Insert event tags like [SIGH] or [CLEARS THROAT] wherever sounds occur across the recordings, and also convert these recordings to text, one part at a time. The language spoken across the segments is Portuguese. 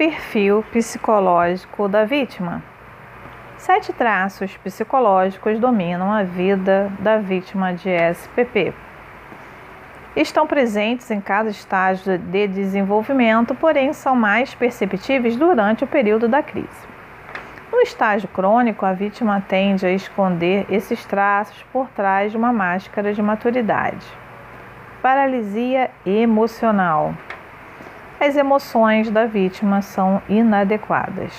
Perfil psicológico da vítima. Sete traços psicológicos dominam a vida da vítima de SPP. Estão presentes em cada estágio de desenvolvimento, porém são mais perceptíveis durante o período da crise. No estágio crônico, a vítima tende a esconder esses traços por trás de uma máscara de maturidade. Paralisia emocional. As emoções da vítima são inadequadas.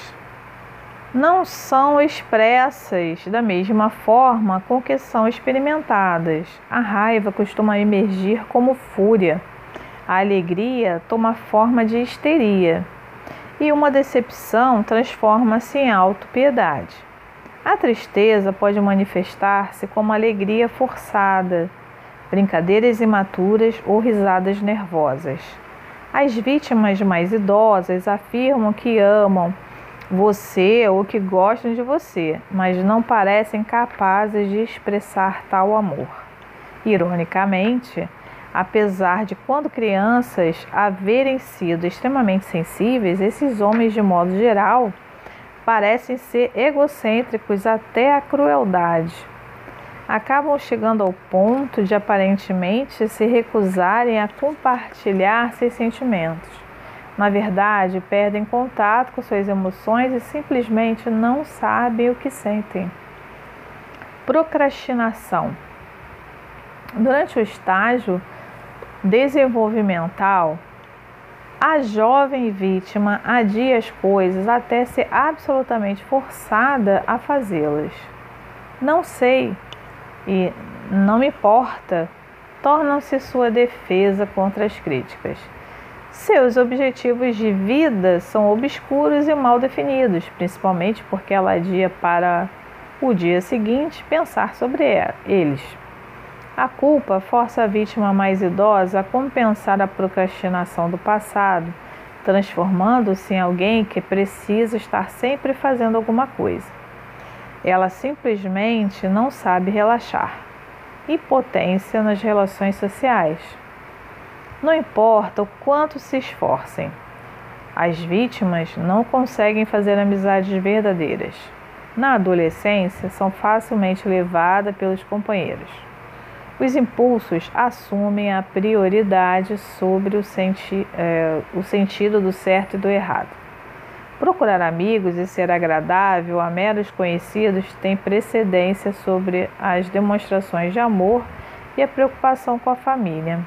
Não são expressas da mesma forma com que são experimentadas. A raiva costuma emergir como fúria. A alegria toma forma de histeria e uma decepção transforma-se em autopiedade. A tristeza pode manifestar-se como alegria forçada, brincadeiras imaturas ou risadas nervosas. As vítimas mais idosas afirmam que amam você ou que gostam de você, mas não parecem capazes de expressar tal amor. Ironicamente, Apesar de, quando crianças, haverem sido extremamente sensíveis, esses homens, de modo geral, parecem ser egocêntricos até a crueldade. Acabam chegando ao ponto de aparentemente se recusarem a compartilhar seus sentimentos. Na verdade, perdem contato com suas emoções e simplesmente não sabem o que sentem. Procrastinação. Durante o estágio desenvolvimental, a jovem vítima adia as coisas até ser absolutamente forçada a fazê-las. Não sei e não me importa tornam-se sua defesa contra as críticas. Seus objetivos de vida são obscuros e mal definidos, principalmente porque ela adia para o dia seguinte pensar sobre eles. A culpa força a vítima mais idosa a compensar a procrastinação do passado, transformando-se em alguém que precisa estar sempre fazendo alguma coisa. Ela simplesmente não sabe relaxar. Impotência nas relações sociais. Não importa o quanto se esforcem, as vítimas não conseguem fazer amizades verdadeiras. Na adolescência, são facilmente levadas pelos companheiros. Os impulsos assumem a prioridade sobre o, senti é, o sentido do certo e do errado. Procurar amigos e ser agradável a meros conhecidos tem precedência sobre as demonstrações de amor e a preocupação com a família.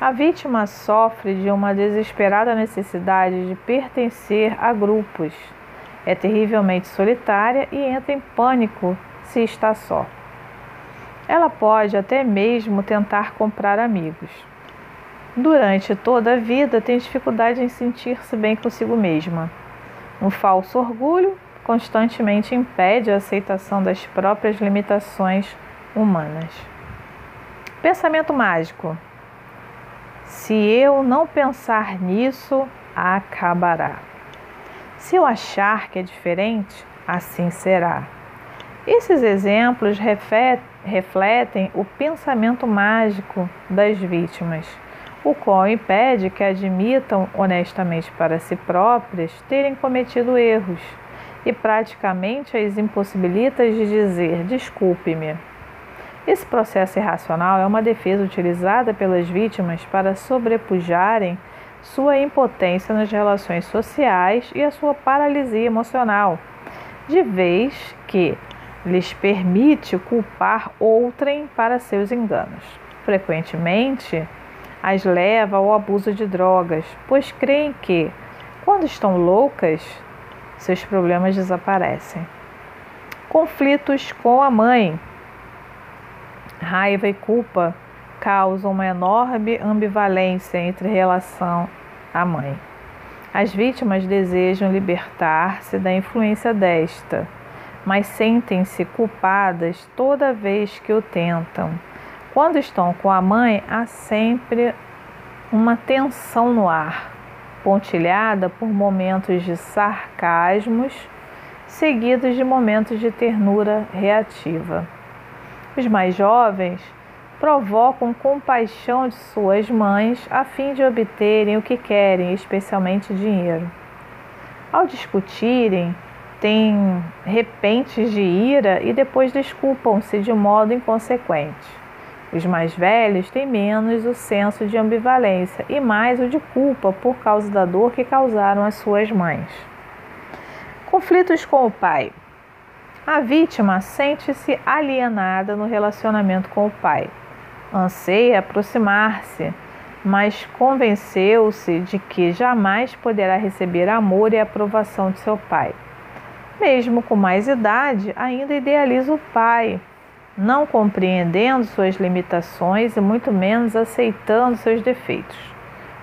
A vítima sofre de uma desesperada necessidade de pertencer a grupos. É terrivelmente solitária e entra em pânico se está só. Ela pode até mesmo tentar comprar amigos. Durante toda a vida, tem dificuldade em sentir-se bem consigo mesma. Um falso orgulho constantemente impede a aceitação das próprias limitações humanas. Pensamento mágico. Se eu não pensar nisso, acabará. Se eu achar que é diferente, assim será. Esses exemplos refletem o pensamento mágico das vítimas, o qual impede que admitam honestamente para si próprias terem cometido erros e praticamente as impossibilita de dizer desculpe-me. Esse processo irracional é uma defesa utilizada pelas vítimas para sobrepujarem sua impotência nas relações sociais e a sua paralisia emocional, de vez que lhes permite culpar outrem para seus enganos. Frequentemente, as leva ao abuso de drogas, pois creem que, quando estão loucas, seus problemas desaparecem. Conflitos com a mãe. Raiva e culpa causam uma enorme ambivalência entre relação à mãe. As vítimas desejam libertar-se da influência desta mas sentem-se culpadas toda vez que o tentam. Quando estão com a mãe, há sempre uma tensão no ar, pontilhada por momentos de sarcasmos, seguidos de momentos de ternura reativa. Os mais jovens provocam compaixão de suas mães a fim de obterem o que querem, especialmente dinheiro. Ao discutirem, têm repentes de ira e depois desculpam-se de modo inconsequente. Os mais velhos têm menos o senso de ambivalência e mais o de culpa por causa da dor que causaram as suas mães. Conflitos com o pai. A vítima sente-se alienada no relacionamento com o pai. Anseia aproximar-se, mas convenceu-se de que jamais poderá receber amor e aprovação de seu pai. Mesmo com mais idade, ainda idealiza o pai, não compreendendo suas limitações e muito menos aceitando seus defeitos.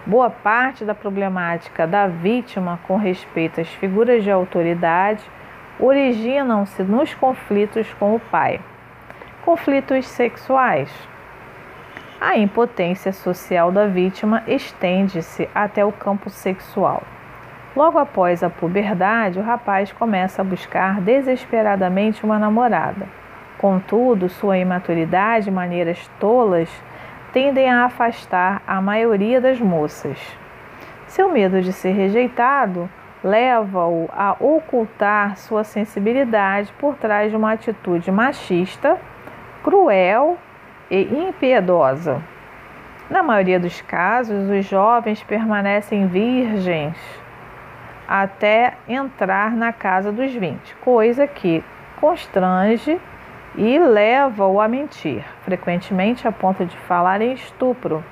Boa parte da problemática da vítima com respeito às figuras de autoridade originam-se nos conflitos com o pai. Conflitos sexuais. A impotência social da vítima estende-se até o campo sexual. Logo após a puberdade, o rapaz começa a buscar desesperadamente uma namorada. Contudo, sua imaturidade e maneiras tolas tendem a afastar a maioria das moças. Seu medo de ser rejeitado leva-o a ocultar sua sensibilidade por trás de uma atitude machista, cruel e impiedosa. Na maioria dos casos, os jovens permanecem virgens até entrar na casa dos 20, coisa que constrange e leva-o a mentir, frequentemente a ponto de falar em estupro,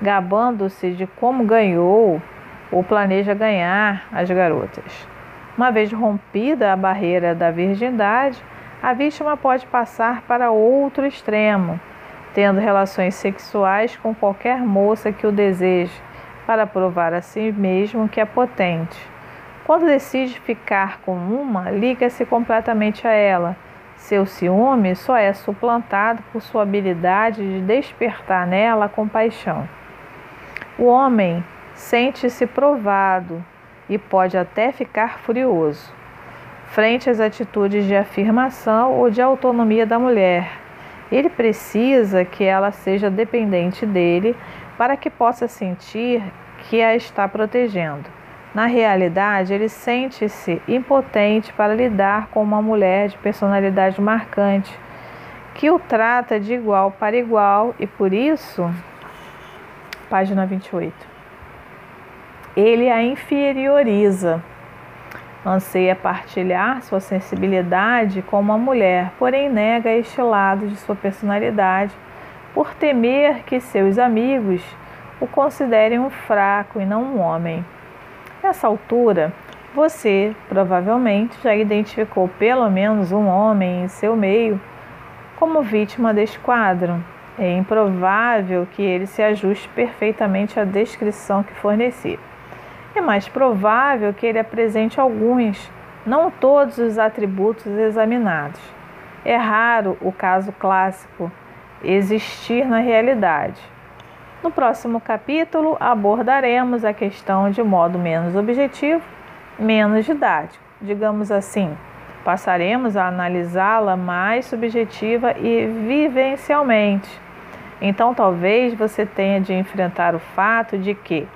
gabando-se de como ganhou ou planeja ganhar as garotas. Uma vez rompida a barreira da virgindade, a vítima pode passar para outro extremo, tendo relações sexuais com qualquer moça que o deseje, para provar a si mesmo que é potente. Quando decide ficar com uma, liga-se completamente a ela seu ciúme só é suplantado por sua habilidade de despertar nela a compaixão. O homem sente-se provado e pode até ficar furioso frente às atitudes de afirmação ou de autonomia da mulher. Ele precisa que ela seja dependente dele para que possa sentir que a está protegendo. Na realidade, ele sente-se impotente para lidar com uma mulher de personalidade marcante, que o trata de igual para igual e por isso, página 28, ele a inferioriza. Anseia partilhar sua sensibilidade com uma mulher, porém nega este lado de sua personalidade por temer que seus amigos o considerem um fraco e não um homem. Nessa altura, você provavelmente já identificou pelo menos um homem em seu meio como vítima deste quadro. É improvável que ele se ajuste perfeitamente à descrição que forneci. É mais provável que ele apresente alguns, não todos os atributos examinados. É raro o caso clássico existir na realidade. No próximo capítulo abordaremos a questão de modo menos objetivo, menos didático. Digamos assim, passaremos a analisá-la mais subjetiva e vivencialmente. Então, talvez você tenha de enfrentar o fato de que,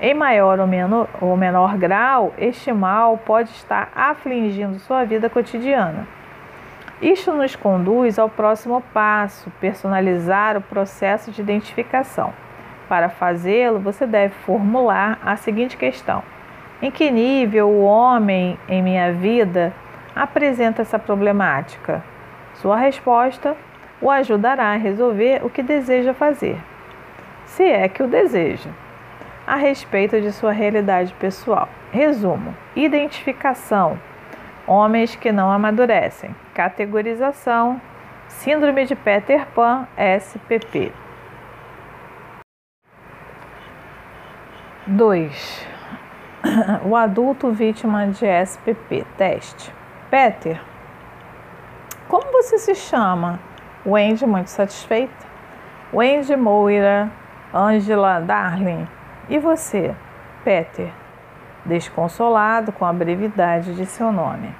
em maior ou menor, ou menor grau, este mal pode estar afligindo sua vida cotidiana. Isto nos conduz ao próximo passo, personalizar o processo de identificação. Para fazê-lo, você deve formular a seguinte questão: Em que nível o homem em minha vida apresenta essa problemática? Sua resposta o ajudará a resolver o que deseja fazer, se é que o deseja, a respeito de sua realidade pessoal. Resumo: identificação Homens que não amadurecem. Categorização: Síndrome de Peter Pan, SPP. 2. O adulto vítima de SPP. Teste. Peter, como você se chama? Wendy, muito satisfeita. Wendy Moira, Angela Darling. E você? Peter desconsolado com a brevidade de seu nome.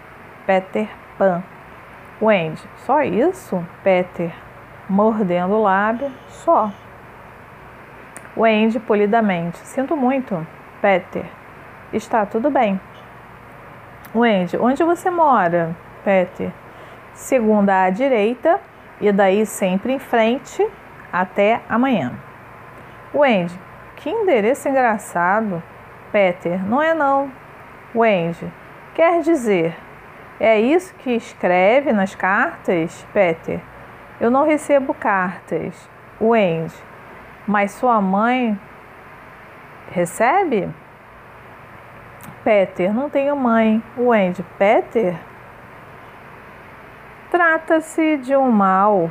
Peter Pan. Wendy, só isso? Peter, mordendo o lábio, só. Wendy, polidamente, sinto muito. Peter, está tudo bem. Wendy, onde você mora? Peter. Segunda à direita e daí sempre em frente até amanhã. Wendy, que endereço engraçado. Peter, não é não. Wendy, quer dizer, é isso que escreve nas cartas? Peter, eu não recebo cartas. Wendy, mas sua mãe recebe? Peter, não tenho mãe. Wendy, Peter? Trata-se de um mal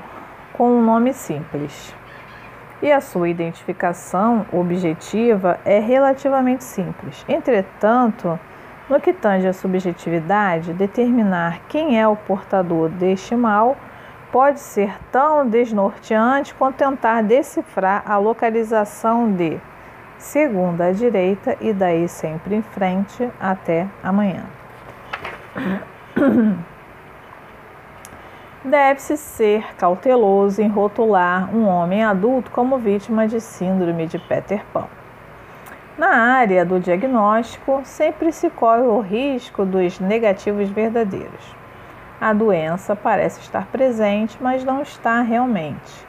com um nome simples. E a sua identificação objetiva é relativamente simples. Entretanto, no que tange à subjetividade, determinar quem é o portador deste mal pode ser tão desnorteante quanto tentar decifrar a localização de segunda à direita e daí sempre em frente até amanhã. [COUGHS] Deve-se ser cauteloso em rotular um homem adulto como vítima de síndrome de Peter Pan. Na área do diagnóstico, sempre se corre o risco dos negativos verdadeiros. A doença parece estar presente, mas não está realmente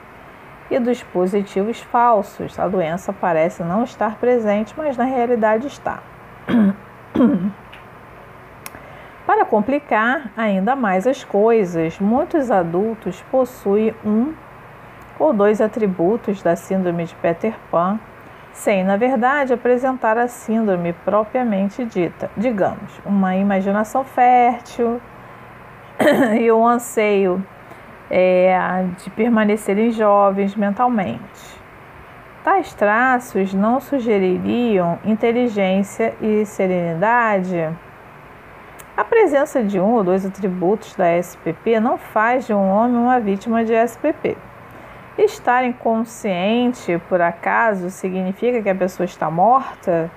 e dos positivos falsos. A doença parece não estar presente, mas na realidade está. [COUGHS] Para complicar ainda mais as coisas, muitos adultos possuem um ou dois atributos da síndrome de Peter Pan, sem, na verdade, apresentar a síndrome propriamente dita. Digamos, uma imaginação fértil [COUGHS] e um anseio é, de permanecerem jovens mentalmente. Tais traços não sugeririam inteligência e serenidade? A presença de um ou dois atributos da SPP não faz de um homem uma vítima de SPP. Estar inconsciente, por acaso, significa que a pessoa está morta?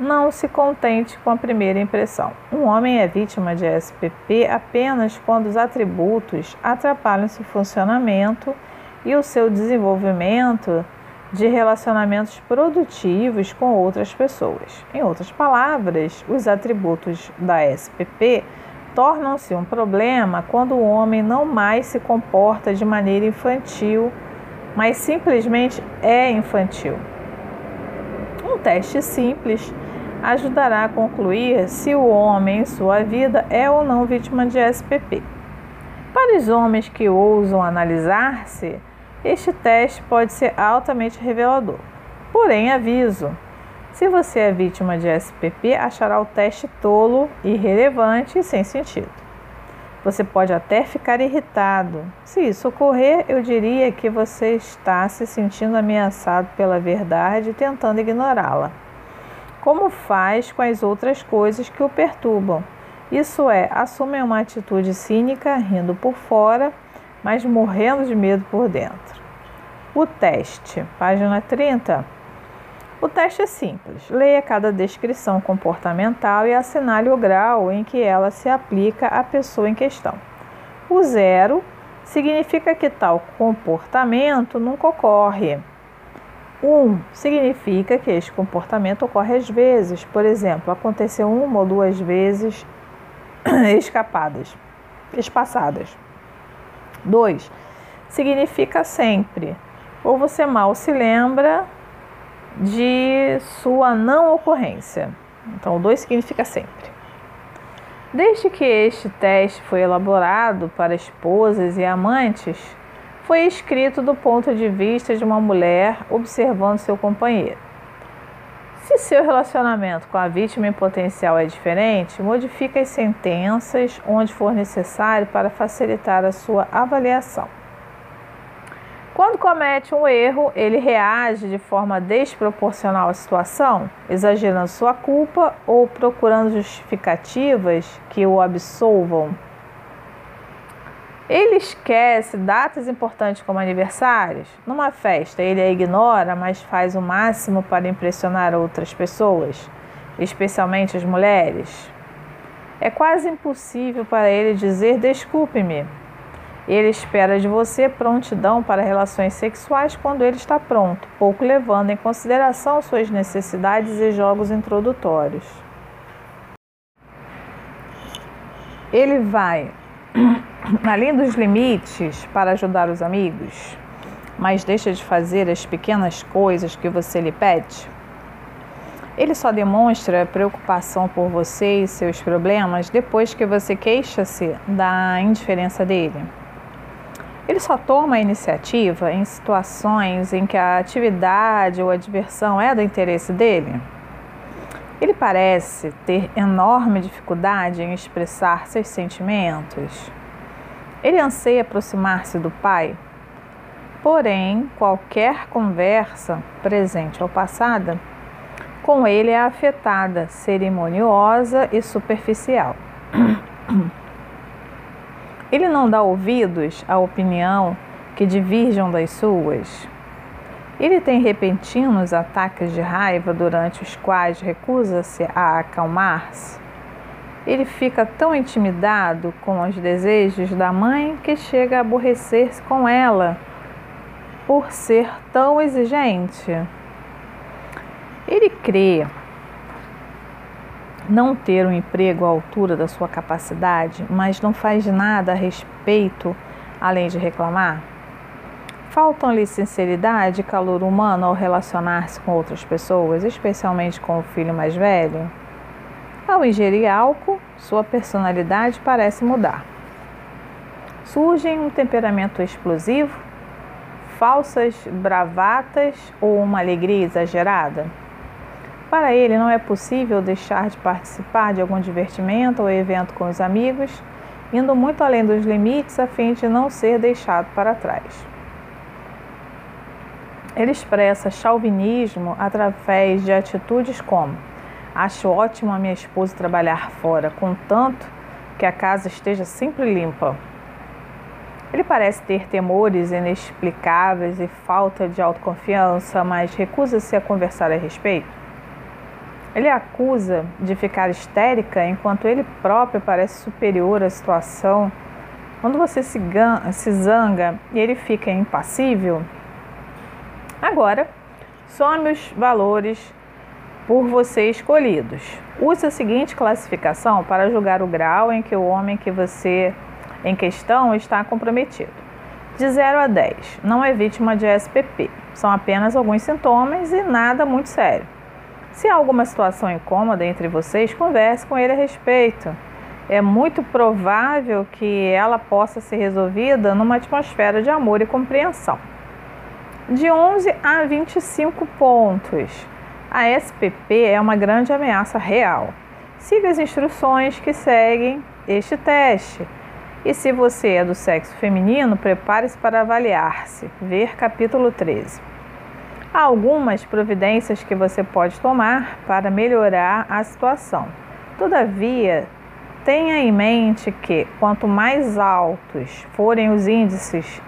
Não se contente com a primeira impressão. Um homem é vítima de SPP apenas quando os atributos atrapalham seu funcionamento e o seu desenvolvimento de relacionamentos produtivos com outras pessoas. Em outras palavras, os atributos da SPP tornam-se um problema quando o homem não mais se comporta de maneira infantil, mas simplesmente é infantil. Um teste simples ajudará a concluir se o homem em sua vida é ou não vítima de SPP. Para os homens que ousam analisar-se, este teste pode ser altamente revelador. Porém, aviso: se você é vítima de SPP, achará o teste tolo, irrelevante e sem sentido. Você pode até ficar irritado. Se isso ocorrer, eu diria que você está se sentindo ameaçado pela verdade e tentando ignorá-la como faz com as outras coisas que o perturbam. Isso é, assume uma atitude cínica, rindo por fora, mas morrendo de medo por dentro. O teste, página 30. O teste é simples. Leia cada descrição comportamental e assinale o grau em que ela se aplica à pessoa em questão. O zero significa que tal comportamento nunca ocorre. Um significa que este comportamento ocorre às vezes, por exemplo, aconteceu uma ou duas vezes [CLEARS THROAT] escapadas, espaçadas. Dois significa sempre, ou você mal se lembra de sua não ocorrência. Então, o dois significa sempre. Desde que este teste foi elaborado para esposas e amantes, foi escrito do ponto de vista de uma mulher observando seu companheiro. Se seu relacionamento com a vítima em potencial é diferente, modifique as sentenças onde for necessário para facilitar a sua avaliação. Quando comete um erro, ele reage de forma desproporcional à situação, exagerando sua culpa ou procurando justificativas que o absolvam. Ele esquece datas importantes como aniversários. Numa festa, ele a ignora, mas faz o máximo para impressionar outras pessoas, especialmente as mulheres. É quase impossível para ele dizer desculpe-me. Ele espera de você prontidão para relações sexuais quando ele está pronto, pouco levando em consideração suas necessidades e jogos introdutórios. ele vai [CLEARS THROAT] além dos limites para ajudar os amigos, mas deixa de fazer as pequenas coisas que você lhe pede? Ele só demonstra preocupação por você e seus problemas depois que você queixa-se da indiferença dele. Ele só toma a iniciativa em situações em que a atividade ou a diversão é do interesse dele. Ele parece ter enorme dificuldade em expressar seus sentimentos. Ele anseia aproximar-se do Pai, porém, qualquer conversa, presente ou passada, com ele é afetada, cerimoniosa e superficial. [CLEARS THROAT] Ele não dá ouvidos à opinião que divirjam das suas. Ele tem repentinos ataques de raiva durante os quais recusa-se a acalmar-se ele fica tão intimidado com os desejos da mãe que chega a aborrecer-se com ela por ser tão exigente. Ele crê não ter um emprego à altura da sua capacidade, mas não faz nada a respeito além de reclamar? Faltam-lhe sinceridade e calor humano ao relacionar-se com outras pessoas, especialmente com o filho mais velho? Ao ingerir álcool, sua personalidade parece mudar. Surge um temperamento explosivo, falsas bravatas ou uma alegria exagerada? Para ele, não é possível deixar de participar de algum divertimento ou evento com os amigos, indo muito além dos limites a fim de não ser deixado para trás. Ele expressa chauvinismo através de atitudes como Acho ótimo a minha esposa trabalhar fora, contanto que a casa esteja sempre limpa. Ele parece ter temores inexplicáveis e falta de autoconfiança, mas recusa-se a conversar a respeito. Ele acusa de ficar histérica enquanto ele próprio parece superior à situação. Quando você se, se zanga e ele fica impassível, agora some os valores por você escolhidos. Use a seguinte classificação para julgar o grau em que o homem que você em questão está comprometido. De 0 a 10, não é vítima de SPP. São apenas alguns sintomas e nada muito sério. Se há alguma situação incômoda entre vocês, converse com ele a respeito. É muito provável que ela possa ser resolvida numa atmosfera de amor e compreensão. De 11 a 25 pontos. A SPP é uma grande ameaça real. Siga as instruções que seguem este teste. E se você é do sexo feminino, prepare-se para avaliar-se. Ver capítulo 13. Há algumas providências que você pode tomar para melhorar a situação. Todavia, tenha em mente que quanto mais altos forem os índices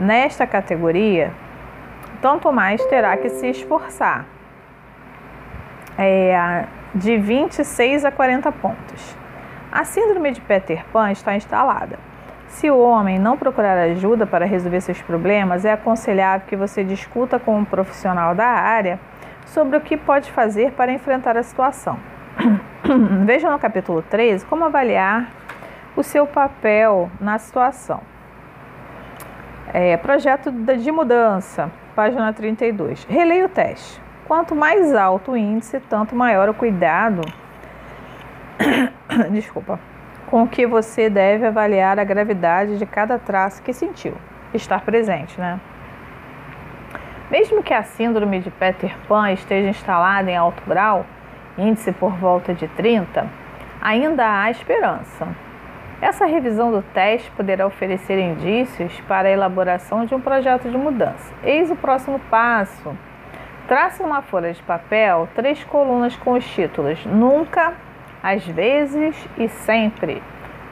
nesta categoria, tanto mais terá que se esforçar é, de 26 a 40 pontos. A síndrome de Peter Pan está instalada. Se o homem não procurar ajuda para resolver seus problemas, é aconselhável que você discuta com um profissional da área sobre o que pode fazer para enfrentar a situação. [CLEARS THROAT] Veja no capítulo 13 como avaliar o seu papel na situação. É, projeto de mudança, página 32. Releia o teste. Quanto mais alto o índice, tanto maior o cuidado. [CLEARS THROAT] Desculpa. Com que você deve avaliar a gravidade de cada traço que sentiu. Estar presente, né? Mesmo que a síndrome de Peter Pan esteja instalada em alto grau, índice por volta de 30, ainda há esperança. Essa revisão do teste poderá oferecer indícios para a elaboração de um projeto de mudança. Eis o próximo passo Trace numa folha de papel três colunas com os títulos Nunca, Às vezes e Sempre.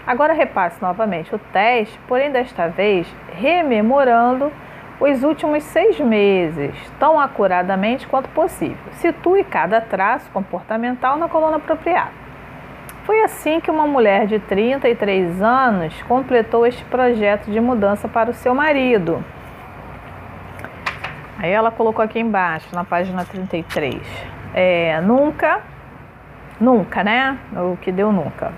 Agora repasse novamente o teste, porém desta vez rememorando os últimos seis meses, tão acuradamente quanto possível. Situe cada traço comportamental na coluna apropriada. Foi assim que uma mulher de 33 anos completou este projeto de mudança para o seu marido. Aí ela colocou aqui embaixo, na página 33. É, nunca, nunca, né? O que deu nunca.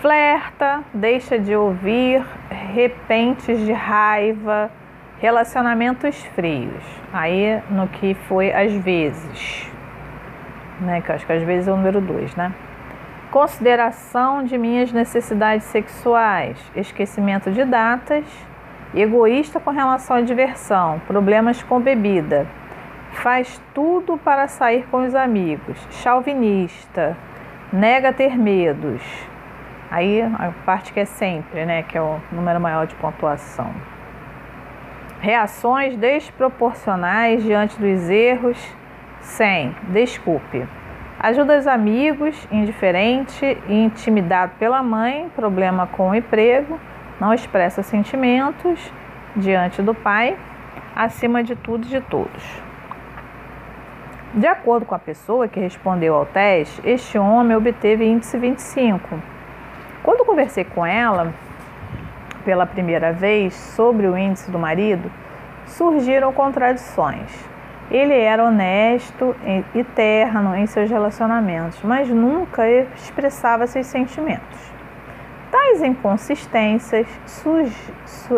Flerta, deixa de ouvir, repentes de raiva, relacionamentos frios. Aí no que foi às vezes, né? Que eu acho que às vezes é o número dois, né? Consideração de minhas necessidades sexuais, esquecimento de datas, egoísta com relação à diversão, problemas com bebida, faz tudo para sair com os amigos, chauvinista, nega ter medos. Aí a parte que é sempre, né, que é o número maior de pontuação. Reações desproporcionais diante dos erros, sem desculpe. Ajuda os amigos, indiferente e intimidado pela mãe, problema com o emprego, não expressa sentimentos diante do pai, acima de tudo e de todos. De acordo com a pessoa que respondeu ao teste, este homem obteve índice 25. Quando conversei com ela pela primeira vez sobre o índice do marido, surgiram contradições. Ele era honesto e terno em seus relacionamentos, mas nunca expressava seus sentimentos. Tais inconsistências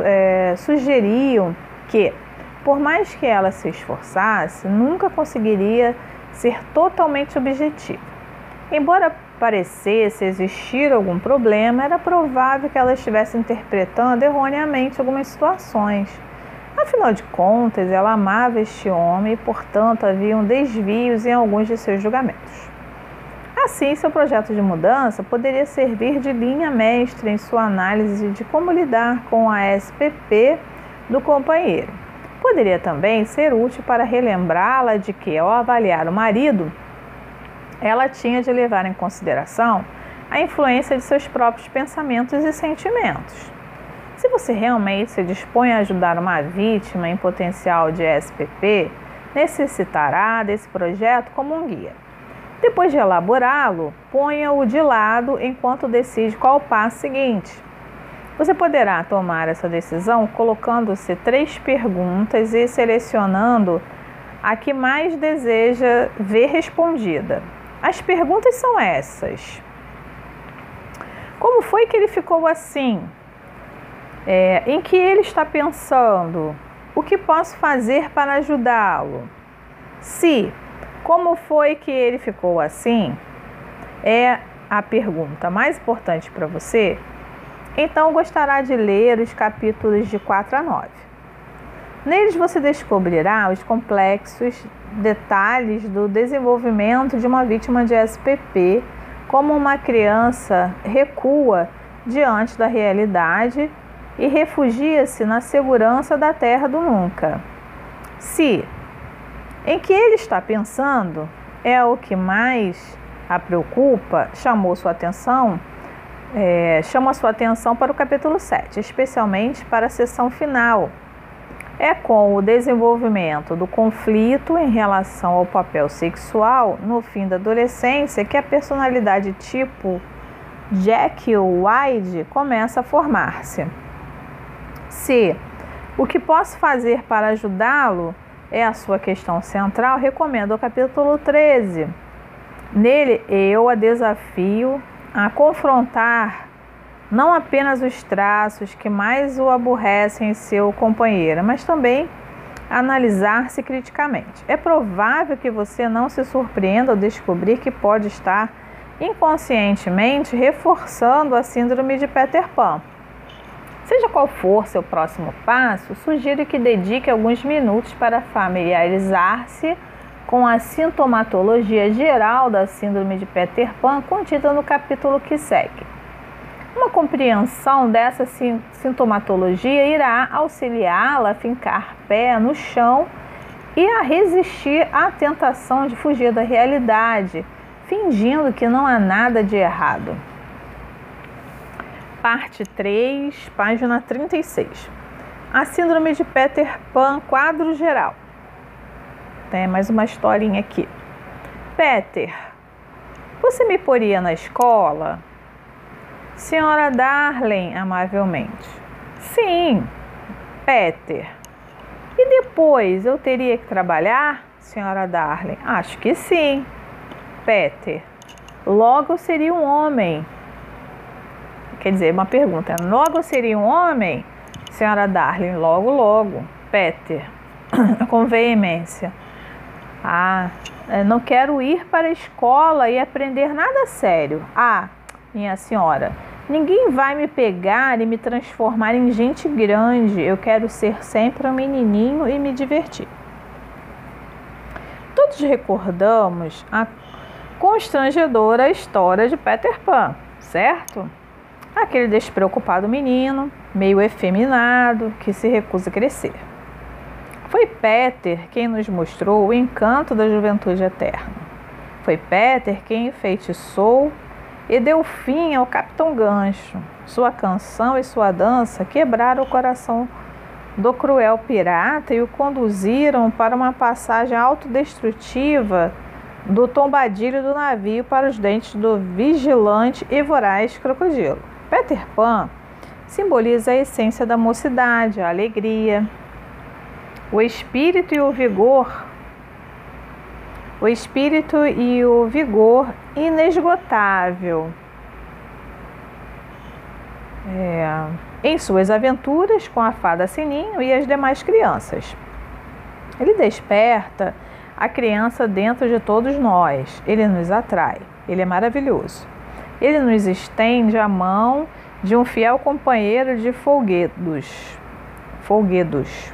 é, sugeriam que por mais que ela se esforçasse, nunca conseguiria ser totalmente objetiva. Embora parecesse existir algum problema, era provável que ela estivesse interpretando erroneamente algumas situações. Afinal de contas, ela amava este homem e, portanto, haviam desvios em alguns de seus julgamentos. Assim, seu projeto de mudança poderia servir de linha mestra em sua análise de como lidar com a SPP do companheiro. Poderia também ser útil para relembrá-la de que, ao avaliar o marido, ela tinha de levar em consideração a influência de seus próprios pensamentos e sentimentos. Se você realmente se dispõe a ajudar uma vítima em potencial de SPP, necessitará desse projeto como um guia. Depois de elaborá-lo, ponha-o de lado enquanto decide qual o passo seguinte. Você poderá tomar essa decisão colocando-se três perguntas e selecionando a que mais deseja ver respondida. As perguntas são essas: Como foi que ele ficou assim? É, em que ele está pensando? O que posso fazer para ajudá-lo? Se, como foi que ele ficou assim? É a pergunta mais importante para você então gostará de ler os capítulos de 4 a 9. Neles você descobrirá os complexos detalhes do desenvolvimento de uma vítima de SPP, como uma criança recua diante da realidade e refugia-se na segurança da terra do nunca. Se em que ele está pensando é o que mais a preocupa, chamou sua atenção, é, chamo a sua atenção para o capítulo 7, especialmente para a seção final. É com o desenvolvimento do conflito em relação ao papel sexual no fim da adolescência que a personalidade tipo Jekyll Hyde começa a formar-se. Se o que posso fazer para ajudá-lo é a sua questão central, recomendo o capítulo 13. Nele eu a desafio a confrontar não apenas os traços que mais o aborrecem em seu companheiro, mas também analisar-se criticamente. É provável que você não se surpreenda ao descobrir que pode estar inconscientemente reforçando a síndrome de Peter Pan. Seja qual for seu próximo passo, sugiro que dedique alguns minutos para familiarizar-se com a sintomatologia geral da síndrome de Peter Pan contida no capítulo que segue. Uma compreensão dessa sintomatologia irá auxiliá-la a fincar pé no chão e a resistir à tentação de fugir da realidade, fingindo que não há nada de errado. Parte 3, página 36. A síndrome de Peter Pan, quadro geral. Tem mais uma historinha aqui. Peter, você me poria na escola? Senhora Darling, amavelmente. Sim, Peter. E depois eu teria que trabalhar, senhora Darling? Acho que sim. Peter. Logo seria um homem. quer dizer, uma pergunta. Logo seria um homem? Senhora Darling, logo, logo. Peter, [CLEARS THROAT] com veemência. Ah, é, não quero ir para a escola e aprender nada sério. Ah, minha senhora, ninguém vai me pegar e me transformar em gente grande. Eu quero ser sempre um menininho e me divertir. Todos recordamos a constrangedora história de Peter Pan, certo? Aquele despreocupado menino, meio efeminado, que se recusa a crescer. Foi Peter quem nos mostrou o encanto da juventude eterna. Foi Peter quem enfeitiçou e deu fim ao Capitão Gancho. Sua canção e sua dança quebraram o coração do cruel pirata e o conduziram para uma passagem autodestrutiva do tombadilho do navio para os dentes do vigilante e voraz crocodilo. Peter Pan simboliza a essência da mocidade, a alegria, o espírito e o vigor, o espírito e o vigor inesgotável. É, em suas aventuras com a fada Sininho e as demais crianças. Ele desperta a criança dentro de todos nós. Ele nos atrai. Ele é maravilhoso. Ele nos estende a mão de um fiel companheiro de folguedos. Folguedos.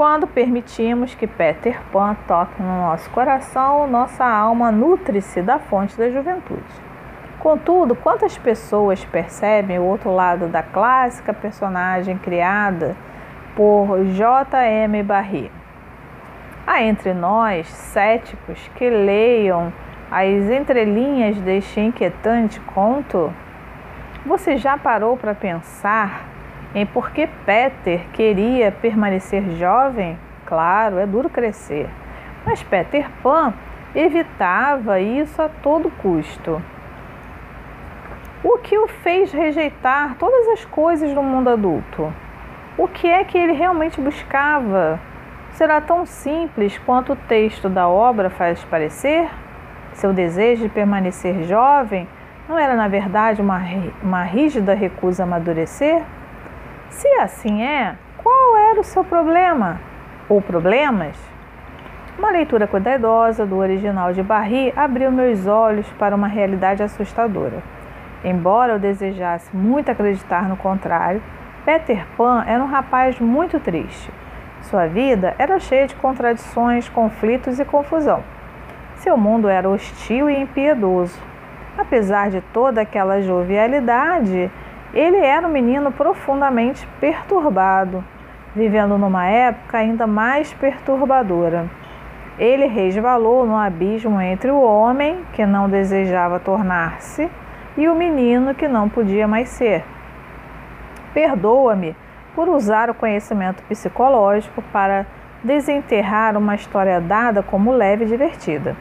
Quando permitimos que Peter Pan toque no nosso coração, nossa alma nutre-se da fonte da juventude. Contudo, quantas pessoas percebem o outro lado da clássica personagem criada por J.M. Barrie? Há entre nós céticos que leiam as entrelinhas deste inquietante conto? Você já parou para pensar em por que Peter queria permanecer jovem? Claro, é duro crescer. Mas Peter Pan evitava isso a todo custo. O que o fez rejeitar todas as coisas do mundo adulto? O que é que ele realmente buscava? Será tão simples quanto o texto da obra faz parecer? Seu desejo de permanecer jovem não era, na verdade, uma, uma rígida recusa a amadurecer? Se assim é, qual era o seu problema ou problemas? Uma leitura cuidadosa do original de Barry abriu meus olhos para uma realidade assustadora. Embora eu desejasse muito acreditar no contrário, Peter Pan era um rapaz muito triste. Sua vida era cheia de contradições, conflitos e confusão. Seu mundo era hostil e impiedoso. Apesar de toda aquela jovialidade, ele era um menino profundamente perturbado, vivendo numa época ainda mais perturbadora. Ele resvalou no abismo entre o homem, que não desejava tornar-se, e o menino que não podia mais ser. Perdoa-me por usar o conhecimento psicológico para desenterrar uma história dada como leve e divertida.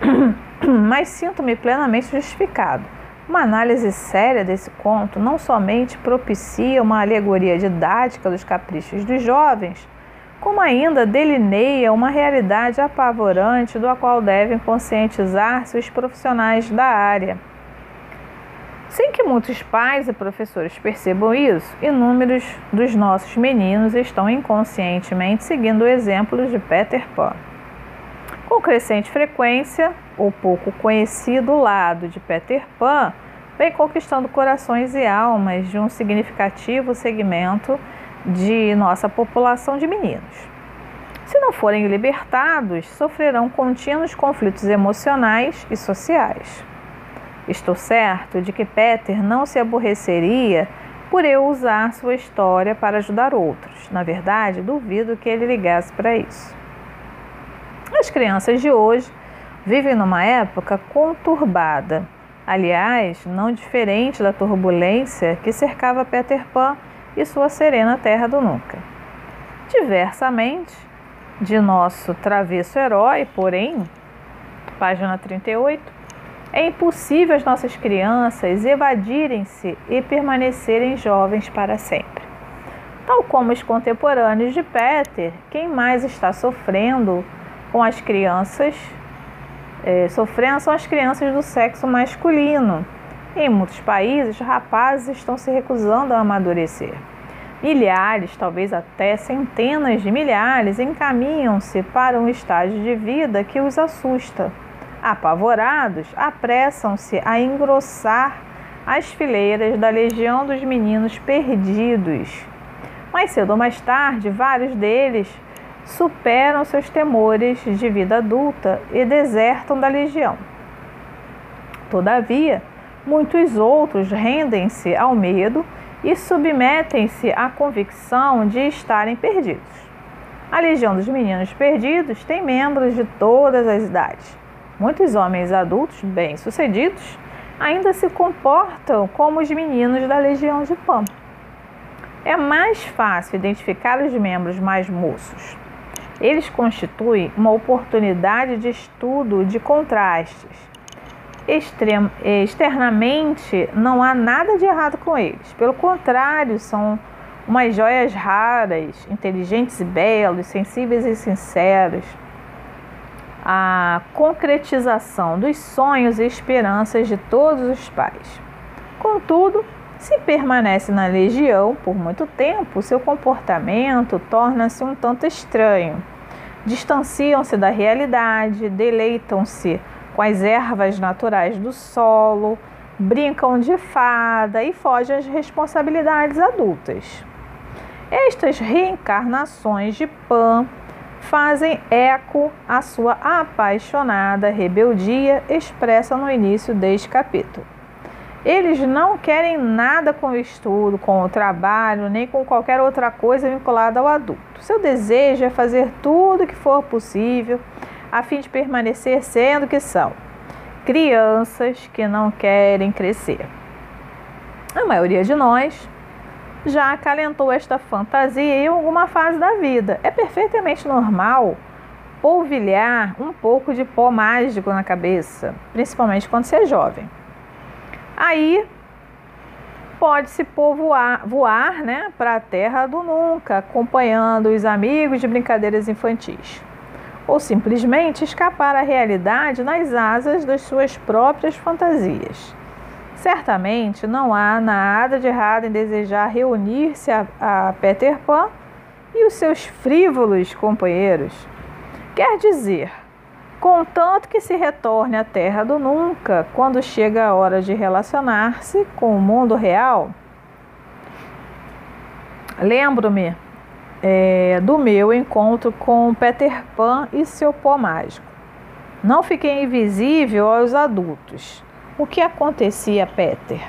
[CLEARS THROAT] Mas sinto-me plenamente justificado uma análise séria desse conto não somente propicia uma alegoria didática dos caprichos dos jovens, como ainda delineia uma realidade apavorante do qual devem conscientizar-se os profissionais da área. Sem que muitos pais e professores percebam isso, inúmeros dos nossos meninos estão inconscientemente seguindo o exemplo de Peter Pan. Com crescente frequência, o pouco conhecido lado de Peter Pan vem conquistando corações e almas de um significativo segmento de nossa população de meninos. Se não forem libertados, sofrerão contínuos conflitos emocionais e sociais. Estou certo de que Peter não se aborreceria por eu usar sua história para ajudar outros. Na verdade, duvido que ele ligasse para isso. As crianças de hoje vivem numa época conturbada, aliás, não diferente da turbulência que cercava Peter Pan e sua serena terra do nunca. Diversamente de nosso travesso herói, porém, página 38, é impossível as nossas crianças evadirem-se e permanecerem jovens para sempre. Tal como os contemporâneos de Peter, quem mais está sofrendo com as crianças, é, sofrendo são as crianças do sexo masculino, Em muitos países, rapazes estão se recusando a amadurecer. Milhares, talvez até centenas de milhares, encaminham-se para um estágio de vida que os assusta. Apavorados, apressam-se a engrossar as fileiras da legião dos meninos perdidos. Mais cedo ou mais tarde, vários deles superam seus temores de vida adulta e desertam da legião. Todavia, muitos outros rendem-se ao medo e submetem-se à convicção de estarem perdidos. A Legião dos Meninos Perdidos tem membros de todas as idades. Muitos homens adultos bem-sucedidos ainda se comportam como os meninos da Legião de Pan. É mais fácil identificar os membros mais moços. Eles constituem uma oportunidade de estudo de contrastes externamente não há nada de errado com eles. Pelo contrário, são umas joias raras, inteligentes e belos, sensíveis e sinceros. A concretização dos sonhos e esperanças de todos os pais. Contudo, se permanece na legião por muito tempo, seu comportamento torna-se um tanto estranho. Distanciam-se da realidade, deleitam-se com as ervas naturais do solo, brincam de fada e fogem às responsabilidades adultas. Estas reencarnações de Pan fazem eco à sua apaixonada rebeldia expressa no início deste capítulo. Eles não querem nada com o estudo, com o trabalho, nem com qualquer outra coisa vinculada ao adulto. Seu desejo é fazer tudo o que for possível a fim de permanecer sendo que são crianças que não querem crescer. A maioria de nós já acalentou esta fantasia em alguma fase da vida. É perfeitamente normal polvilhar um pouco de pó mágico na cabeça, principalmente quando você é jovem. Aí pode-se povoar, voar né, para a terra do nunca, acompanhando os amigos de brincadeiras infantis ou simplesmente escapar à realidade nas asas das suas próprias fantasias. Certamente não há nada de errado em desejar reunir-se a, a Peter Pan e os seus frívolos companheiros. Quer dizer, contanto que se retorne à terra do nunca quando chega a hora de relacionar-se com o mundo real. Lembro-me é, do meu encontro com Peter Pan e seu pó mágico. Não fiquei invisível aos adultos. O que acontecia, Peter?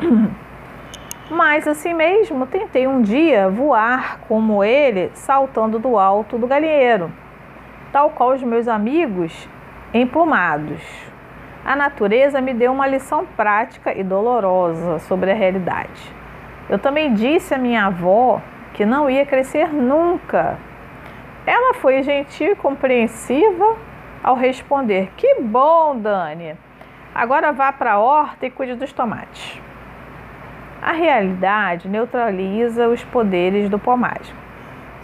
[CLEARS THROAT] Mas assim mesmo, tentei um dia voar como ele, saltando do alto do galinheiro, tal qual os meus amigos emplumados. A natureza me deu uma lição prática e dolorosa sobre a realidade. Eu também disse à minha avó que não ia crescer nunca. Ela foi gentil e compreensiva ao responder: Que bom, Dani! Agora vá para a horta e cuide dos tomates. A realidade neutraliza os poderes do mágico.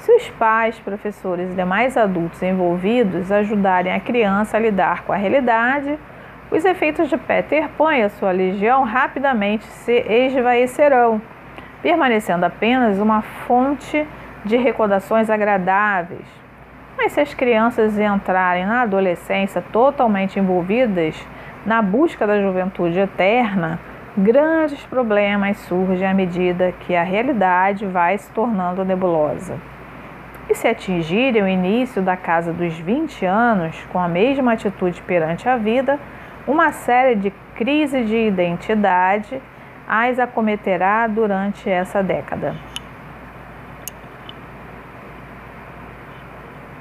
Se os pais, professores e demais adultos envolvidos ajudarem a criança a lidar com a realidade, os efeitos de Peter Pan e a sua legião rapidamente se esvaecerão permanecendo apenas uma fonte de recordações agradáveis. Mas se as crianças entrarem na adolescência totalmente envolvidas na busca da juventude eterna, grandes problemas surgem à medida que a realidade vai se tornando nebulosa. E se atingirem o início da casa dos 20 anos com a mesma atitude perante a vida, uma série de crises de identidade as acometerá durante essa década.